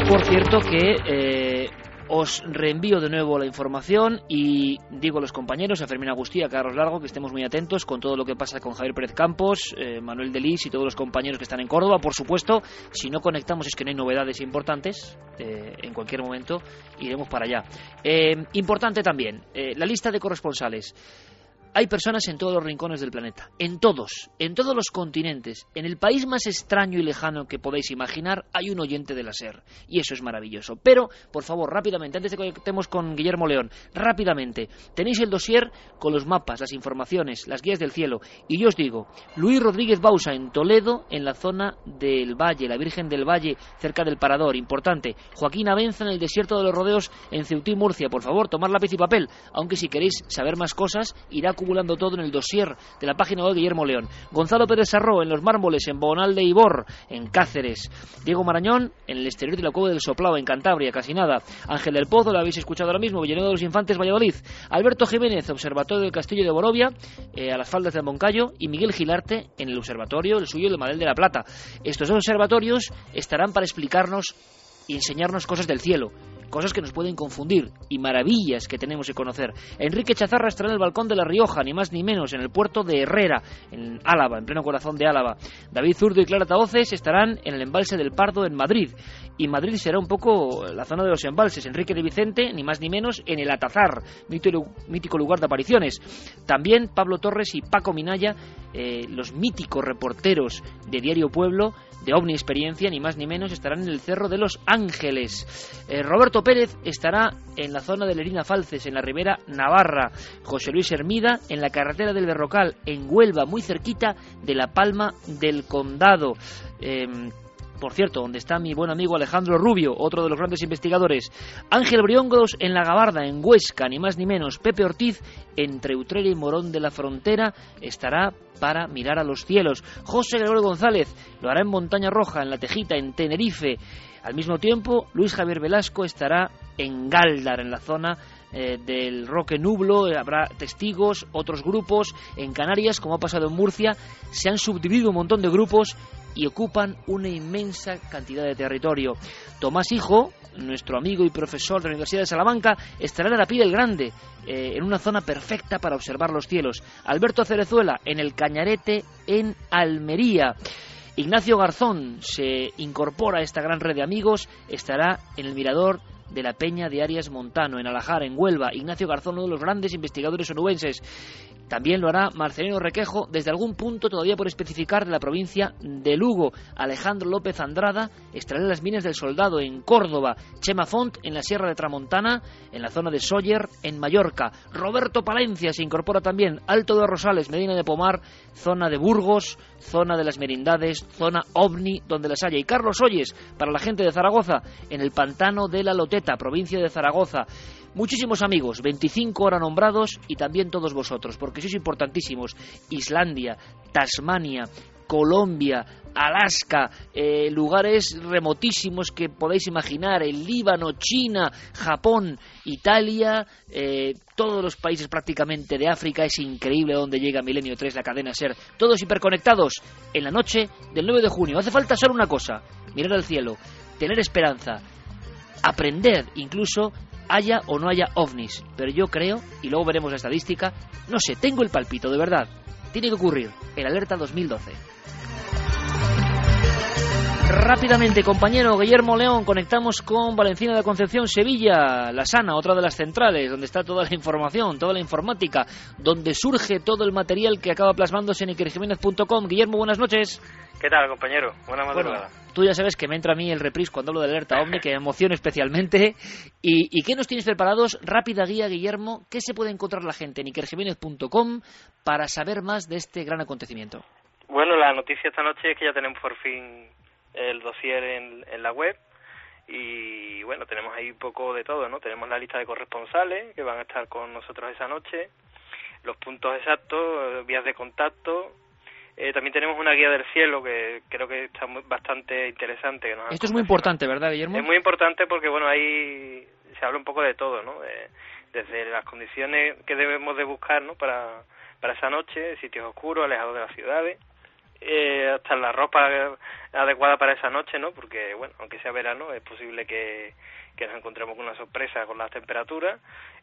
Por cierto que eh, os reenvío de nuevo la información y digo a los compañeros, a Fermín Agustí, a Carlos Largo, que estemos muy atentos con todo lo que pasa con Javier Pérez Campos, eh, Manuel Delis y todos los compañeros que están en Córdoba. Por supuesto, si no conectamos es que no hay novedades importantes. Eh, en cualquier momento iremos para allá. importante también, la lista de corresponsales. Hay personas en todos los rincones del planeta, en todos, en todos los continentes, en el país más extraño y lejano que podéis imaginar, hay un oyente de la SER, y eso es maravilloso. Pero, por favor, rápidamente, antes de que conectemos con Guillermo León, rápidamente, tenéis el dossier con los mapas, las informaciones, las guías del cielo, y yo os digo, Luis Rodríguez Bausa en Toledo, en la zona del Valle, la Virgen del Valle, cerca del Parador, importante. Joaquín Avenza en el desierto de los rodeos en Ceutí, Murcia, por favor, tomar lápiz y papel, aunque si queréis saber más cosas, irá acumulando todo en el dossier de la página de Guillermo León. Gonzalo Pérez Sarro en Los Mármoles, en Bonal de Ibor, en Cáceres. Diego Marañón en el exterior de la Cueva del Soplao, en Cantabria, casi nada. Ángel del Pozo, lo habéis escuchado ahora mismo, Villanueva de los Infantes, Valladolid. Alberto Jiménez, Observatorio del Castillo de Borovia, eh, a las faldas de Moncayo. Y Miguel Gilarte en el Observatorio, el suyo de Madel de la Plata. Estos dos observatorios estarán para explicarnos y enseñarnos cosas del cielo cosas que nos pueden confundir y maravillas que tenemos que conocer. Enrique Chazarra estará en el balcón de La Rioja, ni más ni menos, en el puerto de Herrera, en Álava, en pleno corazón de Álava. David Zurdo y Clara Taoces estarán en el embalse del Pardo en Madrid. Y Madrid será un poco la zona de los embalses. Enrique de Vicente, ni más ni menos, en el Atazar, mítico lugar de apariciones. También Pablo Torres y Paco Minaya, eh, los míticos reporteros de Diario Pueblo, de OVNI Experiencia, ni más ni menos, estarán en el Cerro de los Ángeles. Eh, Roberto Pérez estará en la zona de Lerina Falces, en la Ribera Navarra. José Luis Hermida en la carretera del Berrocal, en Huelva, muy cerquita de la Palma del Condado. Em, por cierto, donde está mi buen amigo Alejandro Rubio, otro de los grandes investigadores. Ángel Briongos en La Gabarda, en Huesca, ni más ni menos. Pepe Ortiz entre Utrera y Morón de la Frontera estará para mirar a los cielos. José Gregorio González lo hará en Montaña Roja, en La Tejita, en Tenerife. Al mismo tiempo, Luis Javier Velasco estará en Galdar, en la zona eh, del Roque Nublo, habrá testigos, otros grupos. En Canarias, como ha pasado en Murcia, se han subdividido un montón de grupos y ocupan una inmensa cantidad de territorio. Tomás Hijo, nuestro amigo y profesor de la Universidad de Salamanca, estará en Arapí del Grande, eh, en una zona perfecta para observar los cielos. Alberto Cerezuela, en el Cañarete, en Almería. Ignacio Garzón se incorpora a esta gran red de amigos, estará en el Mirador de la Peña de Arias Montano, en Alajar, en Huelva. Ignacio Garzón, uno de los grandes investigadores onubenses. También lo hará Marcelino Requejo desde algún punto todavía por especificar de la provincia de Lugo. Alejandro López Andrada en las minas del Soldado en Córdoba. Chema Font en la Sierra de Tramontana, en la zona de Sóller en Mallorca. Roberto Palencia se incorpora también. Alto de Rosales, Medina de Pomar, zona de Burgos, zona de las Merindades, zona OVNI, donde las haya. Y Carlos Oyes, para la gente de Zaragoza, en el Pantano de la Loteta, provincia de Zaragoza. Muchísimos amigos, 25 ahora nombrados y también todos vosotros, porque sois importantísimos. Islandia, Tasmania, Colombia, Alaska, eh, lugares remotísimos que podéis imaginar, el Líbano, China, Japón, Italia, eh, todos los países prácticamente de África. Es increíble donde llega Milenio 3, la cadena Ser. Todos hiperconectados en la noche del 9 de junio. Hace falta solo una cosa, mirar al cielo, tener esperanza, aprender incluso haya o no haya ovnis. Pero yo creo, y luego veremos la estadística, no sé, tengo el palpito, de verdad. Tiene que ocurrir el alerta 2012. Rápidamente, compañero Guillermo León, conectamos con Valencina de Concepción, Sevilla, La Sana, otra de las centrales, donde está toda la información, toda la informática, donde surge todo el material que acaba plasmándose en ikerjiménez.com. Guillermo, buenas noches. ¿Qué tal, compañero? Buena madrugada. tú ya sabes que me entra a mí el reprise cuando hablo de alerta OVNI, que me emociona especialmente. ¿Y, ¿Y, qué nos tienes preparados? Rápida guía, Guillermo. ¿Qué se puede encontrar la gente en ikerjiménez.com para saber más de este gran acontecimiento? Bueno, la noticia esta noche es que ya tenemos por fin el dossier en, en la web y bueno, tenemos ahí un poco de todo, ¿no? Tenemos la lista de corresponsales que van a estar con nosotros esa noche, los puntos exactos, vías de contacto, eh, también tenemos una guía del cielo que creo que está muy, bastante interesante. Que nos Esto es muy importante, ¿verdad, Guillermo? Es muy importante porque, bueno, ahí se habla un poco de todo, ¿no? De, desde las condiciones que debemos de buscar, ¿no? Para, para esa noche, sitios oscuros, alejados de las ciudades, eh, hasta la ropa adecuada para esa noche, ¿no? Porque, bueno, aunque sea verano, es posible que, nos encontremos con una sorpresa con las temperaturas.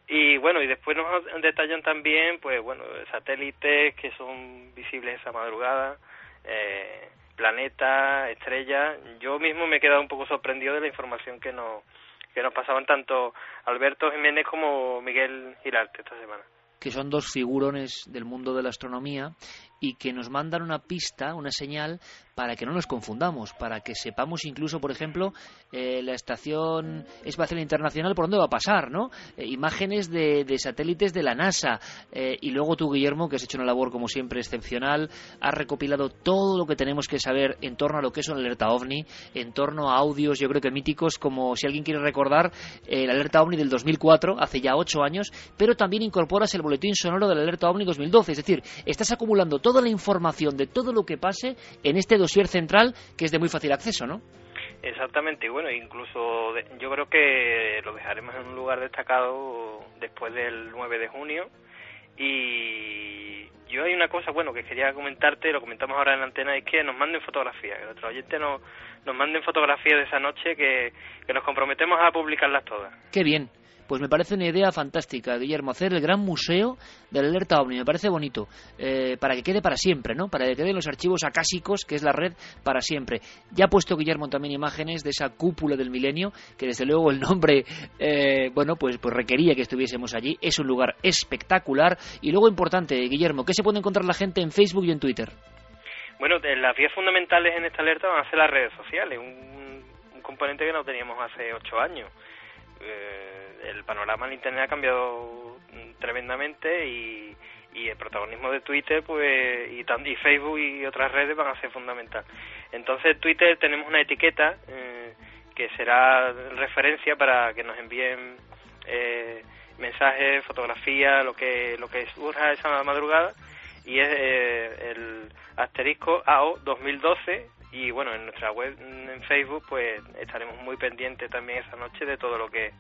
Y bueno, y después nos detallan también, pues bueno, satélites que son visibles esa madrugada, eh, planetas, estrellas. Yo mismo me he quedado un poco sorprendido de la información que nos, que nos pasaban tanto Alberto Jiménez como Miguel Girarte esta semana que son dos figurones del mundo de la astronomía y que nos mandan una pista, una señal para que no nos confundamos, para que sepamos incluso, por ejemplo, eh, la Estación Espacial Internacional por dónde va a pasar, ¿no? Eh, imágenes de, de, satélites de la NASA. Eh, y luego tú, Guillermo, que has hecho una labor como siempre excepcional, has recopilado todo lo que tenemos que saber en torno a lo que es una alerta OVNI, en torno a audios, yo creo que míticos, como si alguien quiere recordar, el alerta OVNI del 2004, hace ya ocho años, pero también incorporas el boletín sonoro del alerta OVNI 2012. Es decir, estás acumulando toda la información de todo lo que pase en este dossier central que es de muy fácil acceso, ¿no? Exactamente, y bueno, incluso de, yo creo que lo dejaremos en un lugar destacado después del 9 de junio. Y yo hay una cosa, bueno, que quería comentarte, lo comentamos ahora en la antena, es que nos manden fotografías, que nuestros oyentes nos, nos manden fotografías de esa noche que, que nos comprometemos a publicarlas todas. Qué bien, pues me parece una idea fantástica, Guillermo, hacer el gran museo de la alerta OVNI, me parece bonito, eh, para que quede para siempre, ¿no? Para que queden los archivos acásicos, que es la red, para siempre. Ya ha puesto Guillermo también imágenes de esa cúpula del milenio, que desde luego el nombre, eh, bueno, pues, pues requería que estuviésemos allí. Es un lugar espectacular. Y luego importante, Guillermo, ¿qué se puede encontrar la gente en Facebook y en Twitter? Bueno, las vías fundamentales en esta alerta van a ser las redes sociales, un, un componente que no teníamos hace ocho años. Eh, el panorama en Internet ha cambiado tremendamente y, y el protagonismo de Twitter pues y, y Facebook y otras redes van a ser fundamental. Entonces, Twitter tenemos una etiqueta eh, que será referencia para que nos envíen eh, mensajes, fotografías, lo que lo que surja esa madrugada y es eh, el asterisco AO 2012 y bueno, en nuestra web en Facebook pues estaremos muy pendientes también esa noche de todo lo que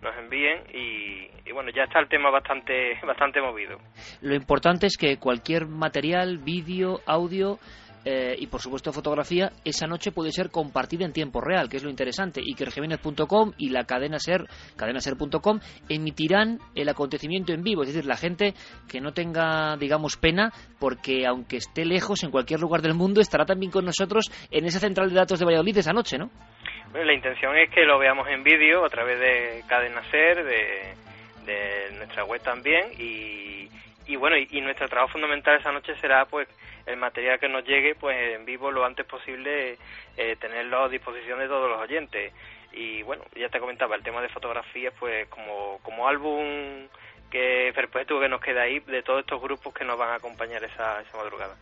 nos envíen y, y, bueno, ya está el tema bastante bastante movido. Lo importante es que cualquier material, vídeo, audio eh, y por supuesto fotografía, esa noche puede ser compartida en tiempo real, que es lo interesante. Y que Jiménez.com y la cadena ser, cadenaser.com, emitirán el acontecimiento en vivo. Es decir, la gente que no tenga, digamos, pena, porque aunque esté lejos, en cualquier lugar del mundo, estará también con nosotros en esa central de datos de Valladolid esa noche, ¿no? Bueno, la intención es que lo veamos en vídeo a través de Cadena Ser, de, de nuestra web también y, y bueno, y, y nuestro trabajo fundamental esa noche será pues el material que nos llegue pues en vivo lo antes posible eh, tenerlo a disposición de todos los oyentes y bueno ya te comentaba el tema de fotografías pues como como álbum que perpetuo que nos queda ahí de todos estos grupos que nos van a acompañar esa, esa madrugada.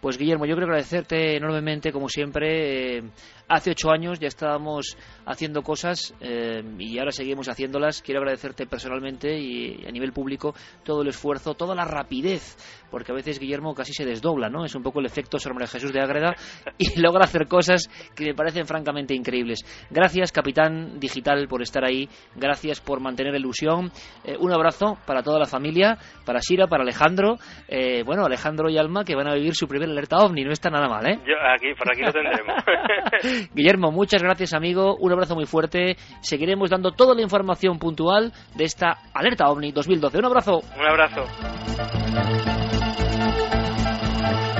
Pues Guillermo, yo quiero agradecerte enormemente, como siempre. Eh, hace ocho años ya estábamos haciendo cosas eh, y ahora seguimos haciéndolas. Quiero agradecerte personalmente y a nivel público todo el esfuerzo, toda la rapidez, porque a veces Guillermo casi se desdobla, ¿no? Es un poco el efecto sobre Jesús de Ágreda y logra hacer cosas que me parecen francamente increíbles. Gracias, capitán digital, por estar ahí. Gracias por mantener la ilusión. Eh, un abrazo para toda la familia, para Sira, para Alejandro. Eh, bueno, Alejandro y Alma que van a vivir su primer alerta ovni. No está nada mal, ¿eh? Yo aquí, por aquí lo tendremos. Guillermo, muchas gracias, amigo. Un abrazo muy fuerte. Seguiremos dando toda la información puntual de esta alerta ovni 2012. Un abrazo. Un abrazo.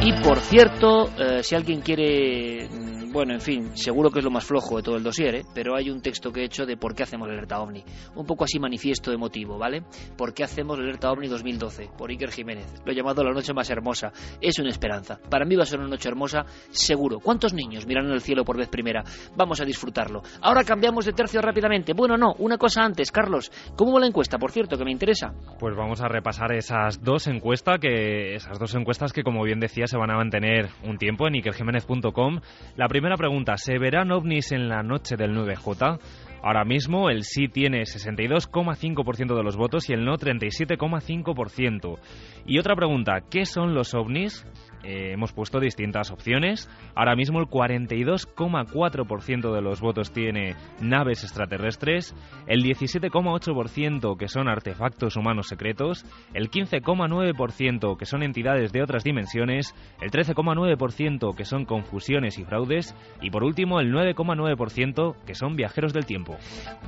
Y por cierto, eh, si alguien quiere bueno, en fin, seguro que es lo más flojo de todo el dossier, ¿eh? pero hay un texto que he hecho de por qué hacemos la alerta OVNI. Un poco así manifiesto emotivo, ¿vale? ¿Por qué hacemos la alerta OVNI 2012? Por Iker Jiménez. Lo he llamado la noche más hermosa. Es una esperanza. Para mí va a ser una noche hermosa, seguro. ¿Cuántos niños miran el cielo por vez primera? Vamos a disfrutarlo. Ahora cambiamos de tercio rápidamente. Bueno, no, una cosa antes, Carlos. ¿Cómo va la encuesta, por cierto, que me interesa? Pues vamos a repasar esas dos encuestas que esas dos encuestas que como bien decía se van a mantener un tiempo en ikerjiménez.com. La primera pregunta, ¿se verán ovnis en la noche del 9J? Ahora mismo el sí tiene 62,5% de los votos y el no 37,5%. Y otra pregunta, ¿qué son los ovnis? Eh, hemos puesto distintas opciones. Ahora mismo el 42,4% de los votos tiene naves extraterrestres, el 17,8% que son artefactos humanos secretos, el 15,9% que son entidades de otras dimensiones, el 13,9% que son confusiones y fraudes y por último el 9,9% que son viajeros del tiempo.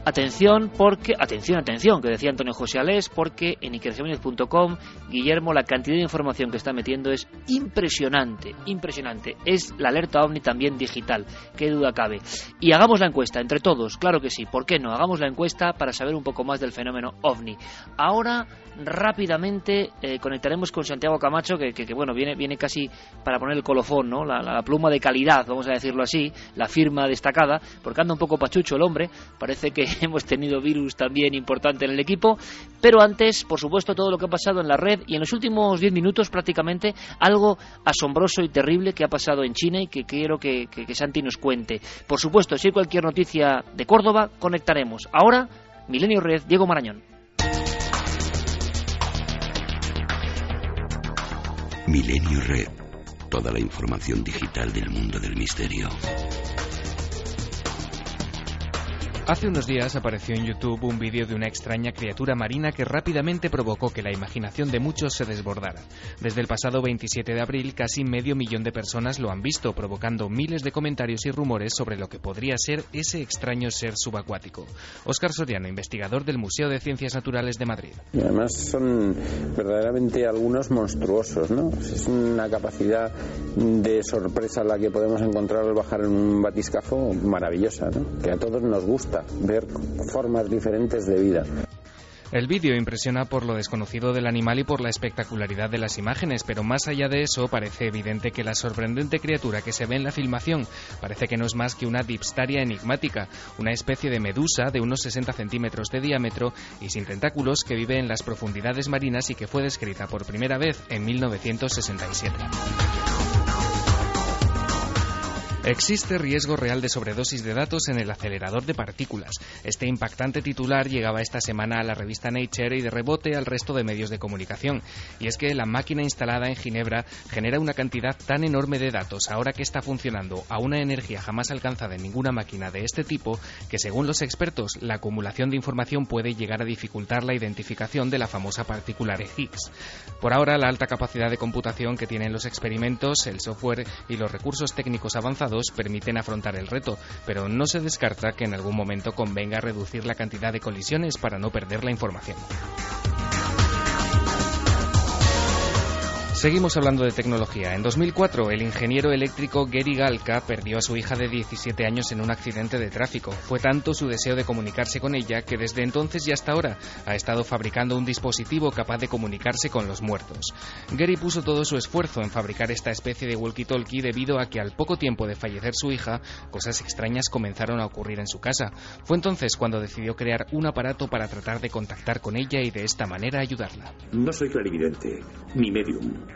Atención porque atención, atención, que decía Antonio José Alés, porque en ikerjiménez.com Guillermo la cantidad de información que está metiendo es impresionante impresionante, impresionante. Es la alerta ovni también digital, qué duda cabe. Y hagamos la encuesta entre todos, claro que sí, ¿por qué no? Hagamos la encuesta para saber un poco más del fenómeno ovni. Ahora rápidamente eh, conectaremos con Santiago Camacho, que, que, bueno, viene, viene casi para poner el colofón, ¿no? La, la, pluma de calidad, vamos a decirlo así, la firma destacada, porque anda un poco pachucho el hombre, parece que hemos tenido virus también importante en el equipo, pero antes, por supuesto, todo lo que ha pasado en la red y en los últimos 10 minutos prácticamente algo asombroso y terrible que ha pasado en China y que quiero que, Santi nos cuente. Por supuesto, si hay cualquier noticia de Córdoba, conectaremos. Ahora, Milenio Red, Diego Marañón. Milenio Red. Toda la información digital del mundo del misterio. Hace unos días apareció en YouTube un vídeo de una extraña criatura marina que rápidamente provocó que la imaginación de muchos se desbordara. Desde el pasado 27 de abril, casi medio millón de personas lo han visto, provocando miles de comentarios y rumores sobre lo que podría ser ese extraño ser subacuático. Óscar Soriano, investigador del Museo de Ciencias Naturales de Madrid. Y además son verdaderamente algunos monstruosos, ¿no? Es una capacidad de sorpresa la que podemos encontrar al bajar en un batiscafo maravillosa, ¿no? Que a todos nos gusta ver formas diferentes de vida. El vídeo impresiona por lo desconocido del animal y por la espectacularidad de las imágenes, pero más allá de eso parece evidente que la sorprendente criatura que se ve en la filmación parece que no es más que una dipstaria enigmática, una especie de medusa de unos 60 centímetros de diámetro y sin tentáculos que vive en las profundidades marinas y que fue descrita por primera vez en 1967. Existe riesgo real de sobredosis de datos en el acelerador de partículas. Este impactante titular llegaba esta semana a la revista Nature y de rebote al resto de medios de comunicación. Y es que la máquina instalada en Ginebra genera una cantidad tan enorme de datos ahora que está funcionando a una energía jamás alcanzada en ninguna máquina de este tipo que según los expertos la acumulación de información puede llegar a dificultar la identificación de la famosa partícula de Higgs. Por ahora la alta capacidad de computación que tienen los experimentos, el software y los recursos técnicos avanzados permiten afrontar el reto, pero no se descarta que en algún momento convenga reducir la cantidad de colisiones para no perder la información. Seguimos hablando de tecnología. En 2004, el ingeniero eléctrico Gary Galka perdió a su hija de 17 años en un accidente de tráfico. Fue tanto su deseo de comunicarse con ella que desde entonces y hasta ahora ha estado fabricando un dispositivo capaz de comunicarse con los muertos. Gary puso todo su esfuerzo en fabricar esta especie de walkie-talkie debido a que al poco tiempo de fallecer su hija, cosas extrañas comenzaron a ocurrir en su casa. Fue entonces cuando decidió crear un aparato para tratar de contactar con ella y de esta manera ayudarla. No soy clarividente, ni medium.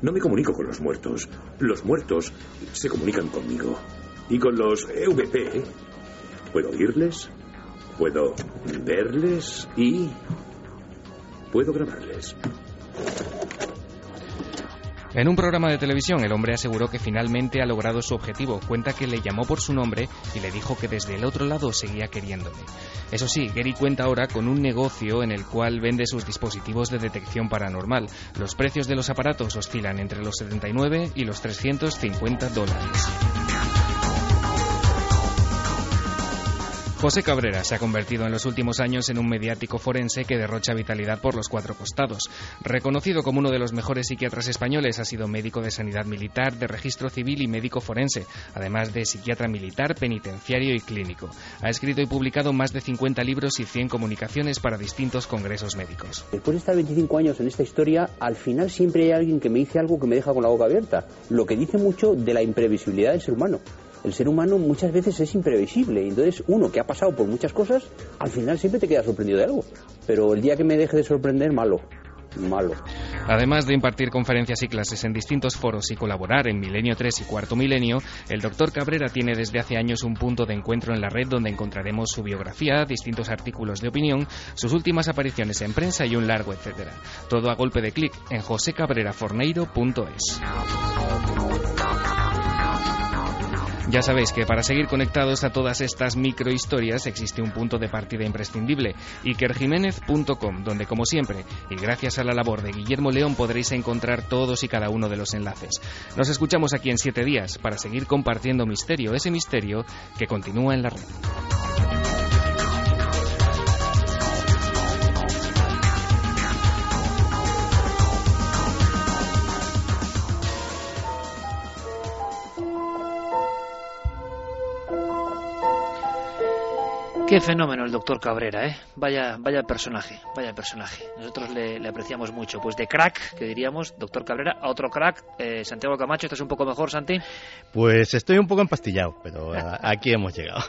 No me comunico con los muertos. Los muertos se comunican conmigo. Y con los EVP puedo oírles, puedo verles y puedo grabarles. En un programa de televisión, el hombre aseguró que finalmente ha logrado su objetivo. Cuenta que le llamó por su nombre y le dijo que desde el otro lado seguía queriéndole. Eso sí, Gary cuenta ahora con un negocio en el cual vende sus dispositivos de detección paranormal. Los precios de los aparatos oscilan entre los 79 y los 350 dólares. José Cabrera se ha convertido en los últimos años en un mediático forense que derrocha vitalidad por los cuatro costados. Reconocido como uno de los mejores psiquiatras españoles, ha sido médico de sanidad militar, de registro civil y médico forense, además de psiquiatra militar, penitenciario y clínico. Ha escrito y publicado más de 50 libros y 100 comunicaciones para distintos congresos médicos. Después de estar 25 años en esta historia, al final siempre hay alguien que me dice algo que me deja con la boca abierta, lo que dice mucho de la imprevisibilidad del ser humano el ser humano muchas veces es imprevisible. Entonces, uno que ha pasado por muchas cosas, al final siempre te queda sorprendido de algo. Pero el día que me deje de sorprender, malo. Malo. Además de impartir conferencias y clases en distintos foros y colaborar en Milenio 3 y Cuarto Milenio, el doctor Cabrera tiene desde hace años un punto de encuentro en la red donde encontraremos su biografía, distintos artículos de opinión, sus últimas apariciones en prensa y un largo etcétera. Todo a golpe de clic en josecabreraforneiro.es. Ya sabéis que para seguir conectados a todas estas microhistorias existe un punto de partida imprescindible, ikerjiménez.com, donde como siempre, y gracias a la labor de Guillermo León podréis encontrar todos y cada uno de los enlaces. Nos escuchamos aquí en siete días para seguir compartiendo misterio, ese misterio que continúa en la red. Qué fenómeno el doctor Cabrera, ¿eh? Vaya, vaya personaje, vaya personaje. Nosotros le, apreciamos mucho. Pues de crack, que diríamos, doctor Cabrera, a otro crack, eh, Santiago Camacho. ¿Estás un poco mejor, Santi? Pues estoy un poco empastillado, pero aquí hemos llegado.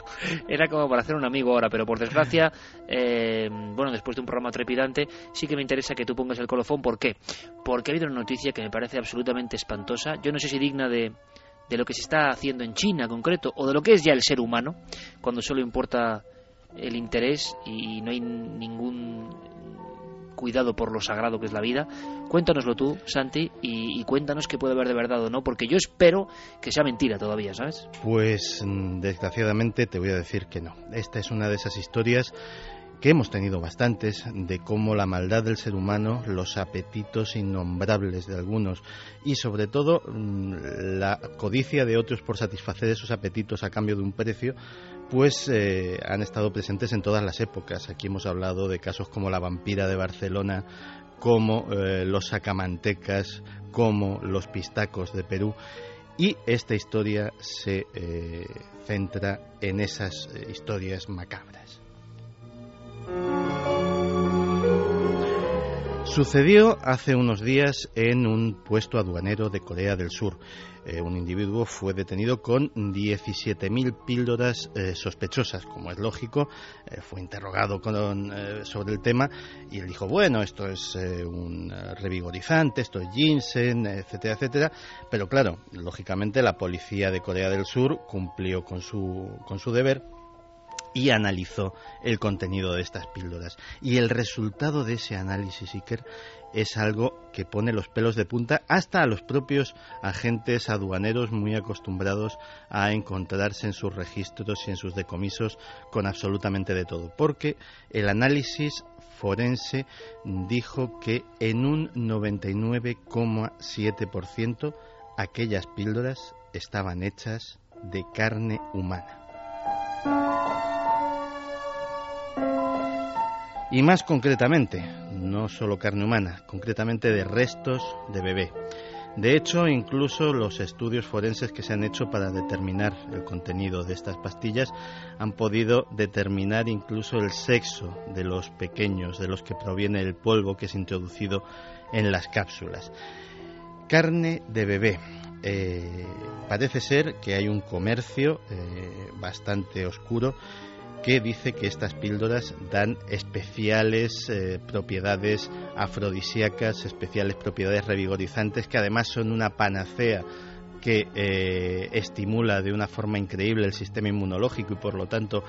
Era como para hacer un amigo ahora, pero por desgracia, eh, bueno, después de un programa trepidante, sí que me interesa que tú pongas el colofón. ¿Por qué? Porque ha habido una noticia que me parece absolutamente espantosa. Yo no sé si digna de de lo que se está haciendo en China concreto o de lo que es ya el ser humano, cuando solo importa el interés y no hay ningún cuidado por lo sagrado que es la vida. Cuéntanoslo tú, Santi, y, cuéntanos qué puede haber de verdad o no, porque yo espero que sea mentira todavía, ¿sabes? Pues mm, desgraciadamente te voy a decir que no. Esta es una de esas historias que hemos tenido bastantes, de cómo la maldad del ser humano, los apetitos innombrables de algunos y sobre todo mm, la codicia de otros por satisfacer esos apetitos a cambio de un precio, pues eh, han estado presentes en todas las épocas. Aquí hemos hablado de casos como la vampira de Barcelona, como eh, los sacamantecas, como los pistacos de Perú. Y esta historia se eh, centra en esas historias macabras. Sucedió hace unos días en un puesto aduanero de Corea del Sur. Eh, un individuo fue detenido con 17.000 píldoras eh, sospechosas, como es lógico. Eh, fue interrogado sobre el tema y él dijo, bueno, esto es un revigorizante, esto es ginseng, etcétera, etcétera. Pero claro, lógicamente la policía de Corea del Sur cumplió con su, con su deber y analizó el contenido de estas píldoras. Y el resultado de ese análisis, Iker, es algo que pone los pelos de punta hasta a los propios agentes aduaneros muy acostumbrados a encontrarse en sus registros y en sus decomisos con absolutamente de todo. Porque el análisis forense dijo que en un 99,7% aquellas píldoras estaban hechas de carne humana. Y más concretamente, no solo carne humana, concretamente de restos de bebé. De hecho, incluso los estudios forenses que se han hecho para determinar el contenido de estas pastillas han podido determinar incluso el sexo de los pequeños, de los que proviene el polvo que es introducido en las cápsulas. Carne de bebé. Eh, parece ser que hay un comercio eh, bastante oscuro que dice que estas píldoras dan especiales eh, propiedades afrodisíacas, especiales propiedades revigorizantes, que además son una panacea que eh, estimula de una forma increíble el sistema inmunológico y por lo tanto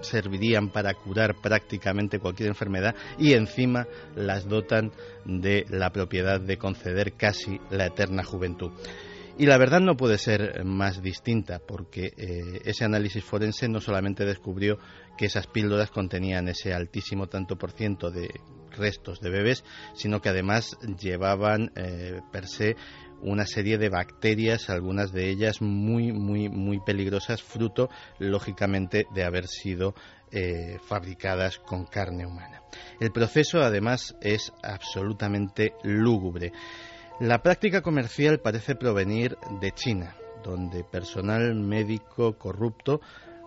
servirían para curar prácticamente cualquier enfermedad y encima las dotan de la propiedad de conceder casi la eterna juventud. Y la verdad no puede ser más distinta, porque eh, ese análisis forense no solamente descubrió que esas píldoras contenían ese altísimo tanto por ciento de restos de bebés, sino que además llevaban eh, per se una serie de bacterias, algunas de ellas muy, muy, muy peligrosas, fruto, lógicamente, de haber sido eh, fabricadas con carne humana. El proceso, además, es absolutamente lúgubre. La práctica comercial parece provenir de China, donde personal médico corrupto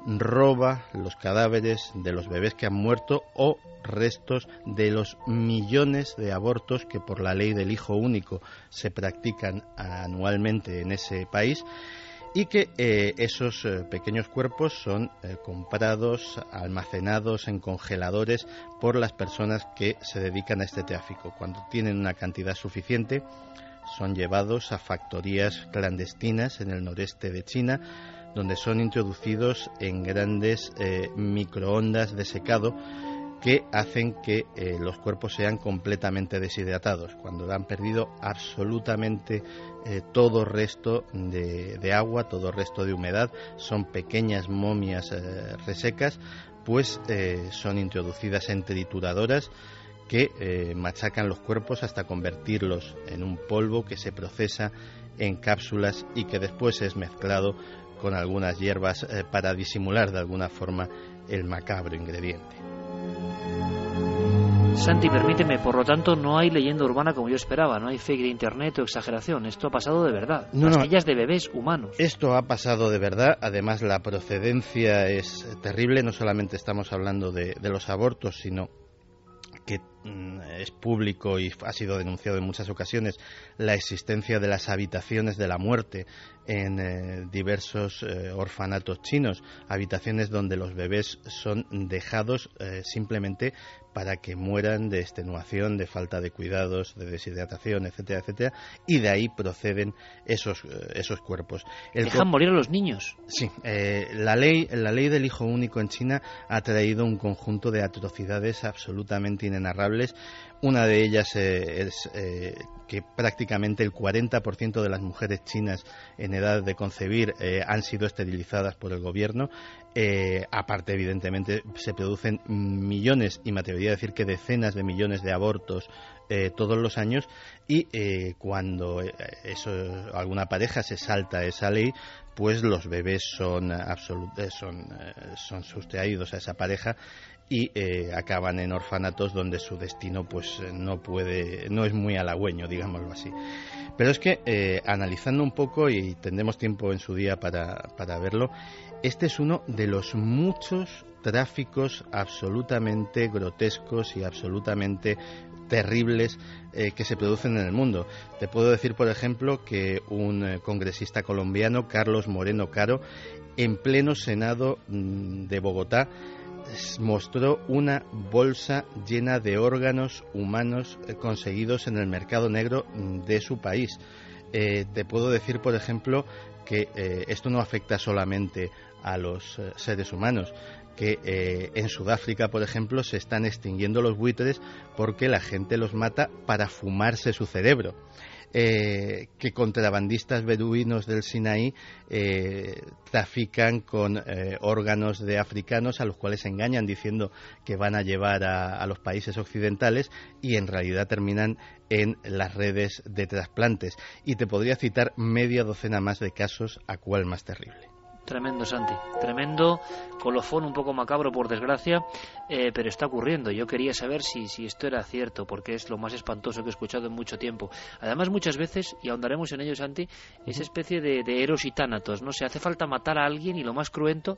roba los cadáveres de los bebés que han muerto o restos de los millones de abortos que por la ley del hijo único se practican anualmente en ese país y que eh, esos eh, pequeños cuerpos son eh, comprados, almacenados en congeladores por las personas que se dedican a este tráfico. Cuando tienen una cantidad suficiente, son llevados a factorías clandestinas en el noreste de China, donde son introducidos en grandes microondas de secado que hacen que eh, los cuerpos sean completamente deshidratados. Cuando han perdido absolutamente eh, todo resto de, agua, todo resto de humedad, son pequeñas momias resecas, pues son introducidas en trituradoras que eh, machacan los cuerpos hasta convertirlos en un polvo que se procesa en cápsulas y que después es mezclado con algunas hierbas eh, para disimular de alguna forma el macabro ingrediente. Santi, permíteme, por lo tanto no hay leyenda urbana como yo esperaba, no hay fake de internet o exageración, esto ha pasado de verdad, no, pastillas de bebés humanos. Esto ha pasado de verdad, además la procedencia es terrible, no solamente estamos hablando de los abortos, sino que mm, es público y ha sido denunciado en muchas ocasiones la existencia de las habitaciones de la muerte en eh, diversos eh, orfanatos chinos, habitaciones donde los bebés son dejados eh, simplemente para que mueran de extenuación, de falta de cuidados, de deshidratación, etcétera, etcétera, y de ahí proceden esos, esos cuerpos. Dejan morir a los niños. Sí, la, ley, la ley del hijo único en China ha traído un conjunto de atrocidades absolutamente inenarrables. Una de ellas es que prácticamente el 40% de las mujeres chinas en edad de concebir eh, han sido esterilizadas por el gobierno. Eh, aparte, evidentemente, se producen millones, y me atrevería a decir que decenas de millones de abortos eh, todos los años y cuando alguna pareja se salta esa ley, pues los bebés son, son, son sustraídos a esa pareja y eh, acaban en orfanatos donde su destino pues no puede no es muy halagüeño digámoslo así pero es que eh, analizando un poco y tendremos tiempo en su día para, para verlo este es uno de los muchos tráficos absolutamente grotescos y absolutamente terribles eh, que se producen en el mundo. Te puedo decir, por ejemplo, que un eh, congresista colombiano, Carlos Moreno Caro, en pleno Senado mm, de Bogotá, mostró una bolsa llena de órganos humanos eh, conseguidos en el mercado negro de su país. te puedo decir, por ejemplo, que esto no afecta solamente a los seres humanos que eh, en Sudáfrica, por ejemplo, se están extinguiendo los buitres porque la gente los mata para fumarse su cerebro. Eh, que contrabandistas beduinos del Sinaí eh, trafican con órganos de africanos a los cuales engañan diciendo que van a llevar a, los países occidentales y en realidad terminan en las redes de trasplantes. Y te podría citar media docena más de casos, a cuál más terrible. Tremendo, Santi. Tremendo colofón, un poco macabro, por desgracia, eh, pero está ocurriendo. Yo quería saber si, si esto era cierto, porque es lo más espantoso que he escuchado en mucho tiempo. Además, muchas veces, y ahondaremos en ello, Santi, esa especie de, de eros y tánatos, ¿no? Se hace falta matar a alguien y lo más cruento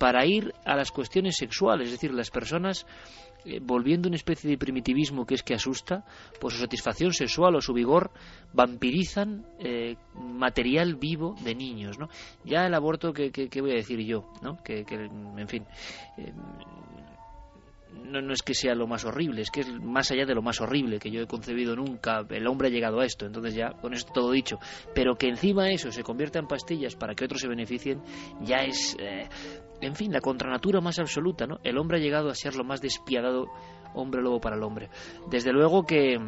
para ir a las cuestiones sexuales. Es decir, las personas eh, volviendo una especie de primitivismo que es que asusta, por su satisfacción sexual o su vigor, vampirizan eh, material vivo de niños, ¿no? Ya el aborto, ¿qué, voy a decir yo? ¿no? Que, en fin, eh, no, no, es que sea lo más horrible, es que es más allá de lo más horrible que yo he concebido nunca. El hombre ha llegado a esto, entonces ya con esto todo dicho. Pero que encima eso se convierta en pastillas para que otros se beneficien, ya es en fin, la contranatura más absoluta, ¿no? El hombre ha llegado a ser lo más despiadado hombre lobo para el hombre. Desde luego que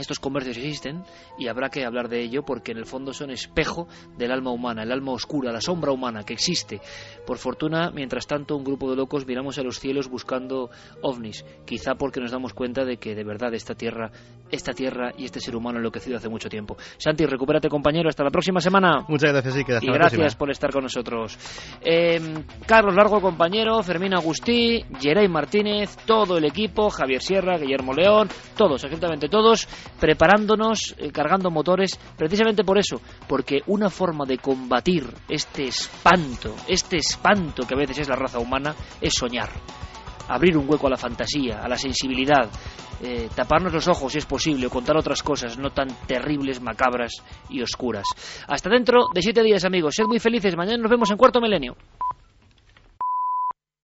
estos comercios existen y habrá que hablar de ello porque en el fondo son espejo del alma humana, el alma oscura, la sombra humana que existe. Por fortuna, mientras tanto, un grupo de locos miramos a los cielos buscando ovnis, quizá porque nos damos cuenta de que de verdad esta tierra, esta tierra y este ser humano enloquecido hace mucho tiempo. Santi, recupérate compañero, hasta la próxima semana. Muchas gracias y, y gracias por estar con nosotros. Em, Carlos Largo, compañero, Fermín Agustí, Geray Martínez, todo el equipo, Javier Sierra, Guillermo León, todos, absolutamente todos preparándonos, eh, cargando motores, precisamente por eso, porque una forma de combatir este espanto, este espanto que a veces es la raza humana, es soñar. Abrir un hueco a la fantasía, a la sensibilidad, eh, taparnos los ojos si es posible o contar otras cosas no tan terribles, macabras y oscuras. Hasta dentro de siete días amigos, sed muy felices, mañana nos vemos en Cuarto Milenio.